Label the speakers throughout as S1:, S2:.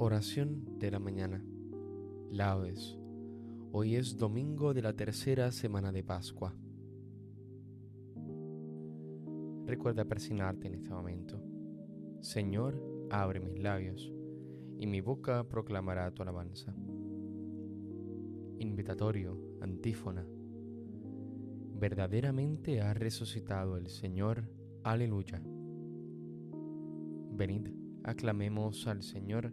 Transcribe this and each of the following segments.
S1: Oración de la mañana. Laudes. Hoy es domingo de la tercera semana de Pascua. Recuerda persignarte en este momento. Señor, abre mis labios, y mi boca proclamará tu alabanza. Invitatorio, antífona. Verdaderamente ha resucitado el Señor. Aleluya. Venid, aclamemos al Señor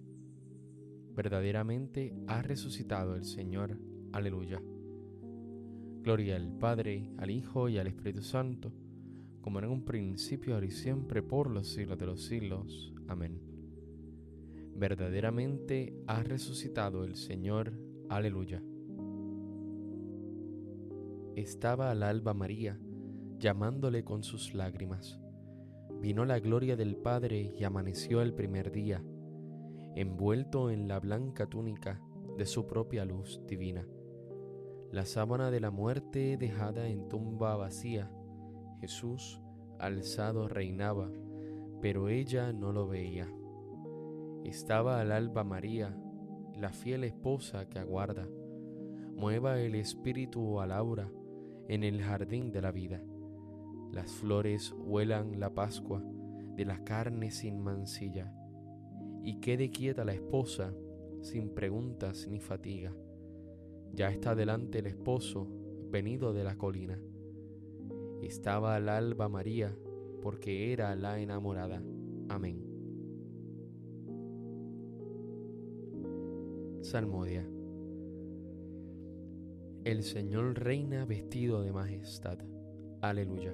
S1: verdaderamente ha resucitado el Señor. Aleluya. Gloria al Padre, al Hijo y al Espíritu Santo, como en un principio, ahora y siempre, por los siglos de los siglos. Amén. Verdaderamente ha resucitado el Señor. Aleluya. Estaba al alba María, llamándole con sus lágrimas. Vino la gloria del Padre y amaneció el primer día envuelto en la blanca túnica de su propia luz divina. La sábana de la muerte dejada en tumba vacía, Jesús alzado reinaba, pero ella no lo veía. Estaba al alba María, la fiel esposa que aguarda. Mueva el espíritu a Laura en el jardín de la vida. Las flores huelan la Pascua de la carne sin mancilla y quede quieta la esposa sin preguntas ni fatiga. Ya está delante el esposo venido de la colina. Estaba al alba María porque era la enamorada. Amén. Salmodia. El Señor reina vestido de majestad. Aleluya.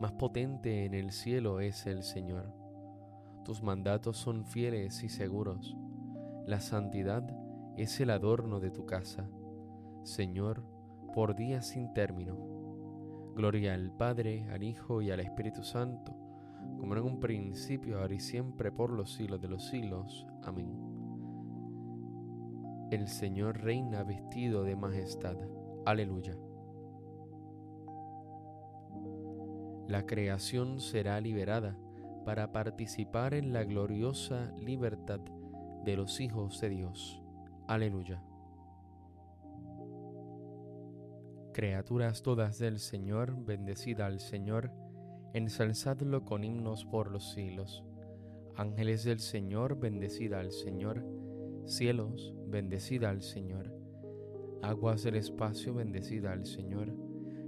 S1: más potente en el cielo es el Señor. Tus mandatos son fieles y seguros. La santidad es el adorno de tu casa. Señor, por días sin término. Gloria al Padre, al Hijo y al Espíritu Santo, como en un principio, ahora y siempre, por los siglos de los siglos. Amén. El Señor reina vestido de majestad. Aleluya. La creación será liberada para participar en la gloriosa libertad de los hijos de Dios. Aleluya. Criaturas todas del Señor, bendecida al Señor, ensalzadlo con himnos por los siglos. Ángeles del Señor, bendecida al Señor. Cielos, bendecida al Señor. Aguas del espacio, bendecida al Señor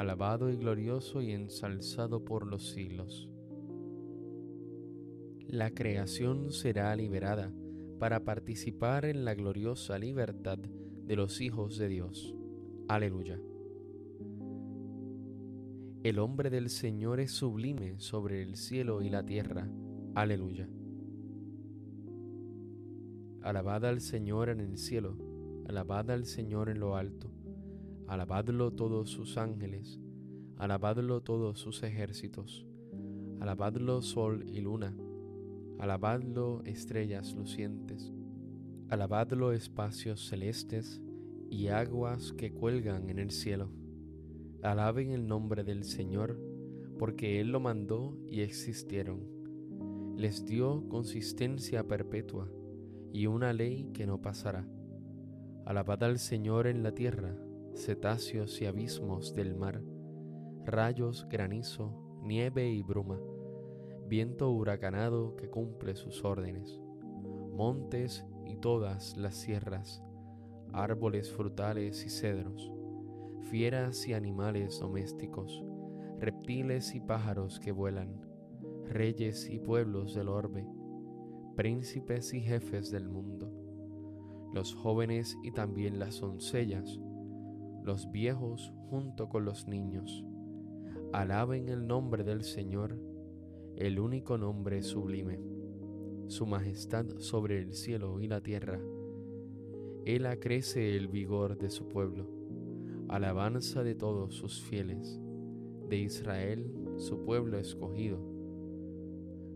S1: alabado y glorioso y ensalzado por los siglos. La creación será liberada para participar en la gloriosa libertad de los hijos de Dios. Aleluya. El hombre del Señor es sublime sobre el cielo y la tierra. Aleluya. Alabad al Señor en el cielo, alabad al Señor en lo alto, alabadlo todos sus ángeles, alabadlo todos sus ejércitos, alabadlo sol y luna, alabadlo estrellas lucientes, alabadlo espacios celestes y aguas que cuelgan en el cielo Alaben el nombre del Señor, porque Él lo mandó y existieron. Les dio consistencia perpetua y una ley que no pasará. Alabad al Señor en la tierra, cetáceos y abismos del mar, rayos, granizo, nieve y bruma, viento huracanado que cumple sus órdenes, montes y todas las sierras, árboles frutales y cedros fieras y animales domésticos, reptiles y pájaros que vuelan, reyes y pueblos del orbe, príncipes y jefes del mundo, los jóvenes y también las doncellas, los viejos junto con los niños. Alaben el nombre del Señor, el único nombre sublime, su majestad sobre el cielo y la tierra. Él acrece el vigor de su pueblo alabanza de todos sus fieles, de Israel, su pueblo escogido.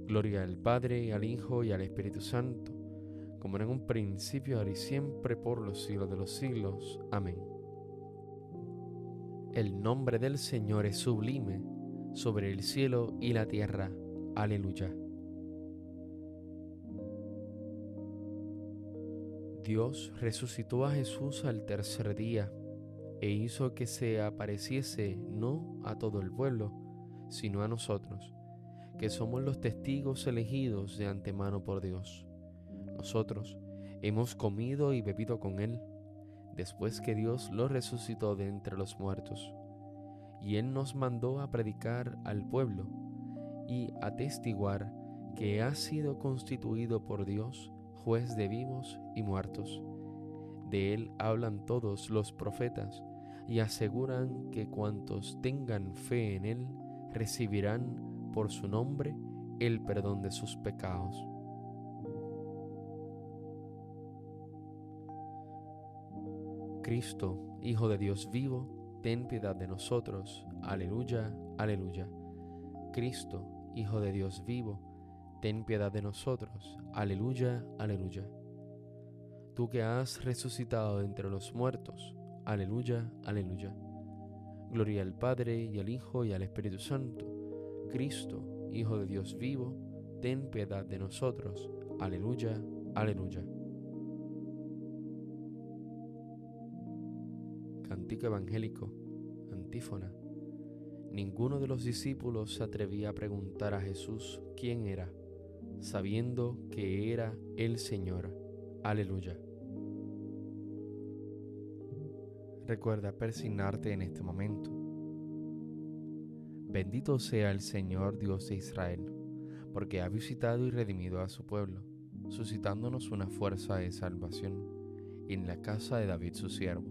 S1: Gloria al Padre, al Hijo y al Espíritu Santo, como en un principio, ahora y siempre, por los siglos de los siglos. Amén. El nombre del Señor es sublime sobre el cielo y la tierra. Aleluya. Dios resucitó a Jesús al tercer día e hizo que se apareciese no a todo el pueblo, sino a nosotros, que somos los testigos elegidos de antemano por Dios. Nosotros hemos comido y bebido con Él, después que Dios lo resucitó de entre los muertos, y Él nos mandó a predicar al pueblo y atestiguar que ha sido constituido por Dios juez de vivos y muertos. De Él hablan todos los profetas, y aseguran que cuantos tengan fe en Él recibirán por su nombre el perdón de sus pecados. Cristo, Hijo de Dios vivo, ten piedad de nosotros. Aleluya, aleluya. Cristo, Hijo de Dios vivo, ten piedad de nosotros. Aleluya, aleluya. tú que has resucitado entre los muertos. Aleluya, aleluya. Gloria al Padre y al Hijo y al Espíritu Santo. Cristo, Hijo de Dios vivo, ten piedad de nosotros. Aleluya, aleluya. Cántico evangélico, antífona. Ninguno de los discípulos se atrevía a preguntar a Jesús quién era, sabiendo que era el Señor. Aleluya. Recuerda persignarte en este momento. Bendito sea el Señor Dios de Israel, porque ha visitado y redimido a su pueblo, suscitándonos una fuerza de salvación en la casa de David su siervo,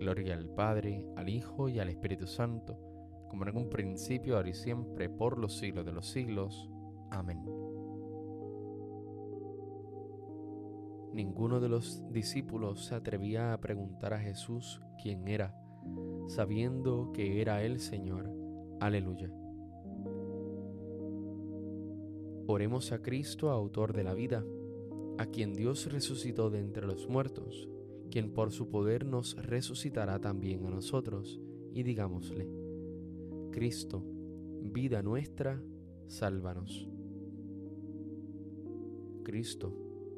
S1: Gloria al Padre, al Hijo y al Espíritu Santo, como en un principio, ahora y siempre, por los siglos de los siglos. Amén. Ninguno de los discípulos se atrevía a preguntar a Jesús quién era, sabiendo que era el Señor. Aleluya. Oremos a Cristo, autor de la vida, a quien Dios resucitó de entre los muertos, quien por su poder nos resucitará también a nosotros, y digámosle, Cristo, vida nuestra, sálvanos. Cristo,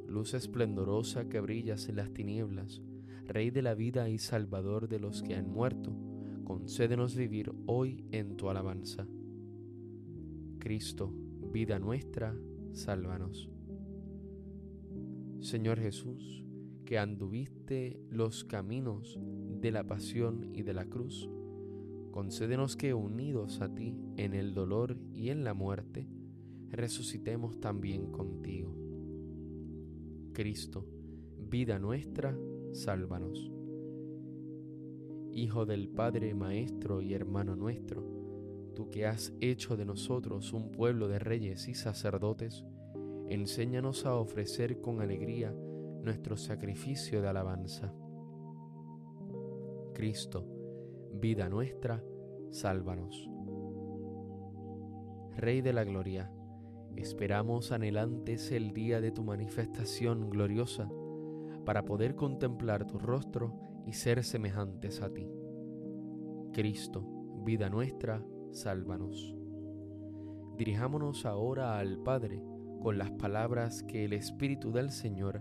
S1: luz esplendorosa que brillas en las tinieblas, Rey de la vida y Salvador de los que han muerto, concédenos vivir hoy en tu alabanza. Cristo, vida nuestra, sálvanos. Señor Jesús, que anduviste los caminos de la pasión y de la cruz, concédenos que unidos a ti en el dolor y en la muerte, resucitemos también contigo. Cristo, vida nuestra, sálvanos. Hijo del Padre, Maestro y hermano nuestro, tú que has hecho de nosotros un pueblo de reyes y sacerdotes, enséñanos a ofrecer con alegría nuestro sacrificio de alabanza. Cristo, vida nuestra, sálvanos. Rey de la Gloria, esperamos anhelantes el día de tu manifestación gloriosa para poder contemplar tu rostro y ser semejantes a ti. Cristo, vida nuestra, sálvanos. Dirijámonos ahora al Padre con las palabras que el Espíritu del Señor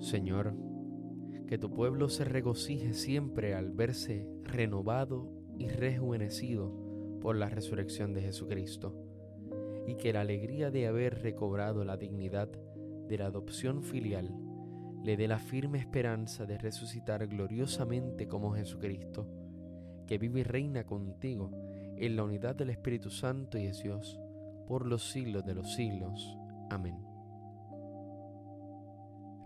S1: Señor, que tu pueblo se regocije siempre al verse renovado y rejuvenecido por la resurrección de Jesucristo, y que la alegría de haber recobrado la dignidad de la adopción filial le dé la firme esperanza de resucitar gloriosamente como Jesucristo, que vive y reina contigo en la unidad del Espíritu Santo y es Dios, por los siglos de los siglos. Amén.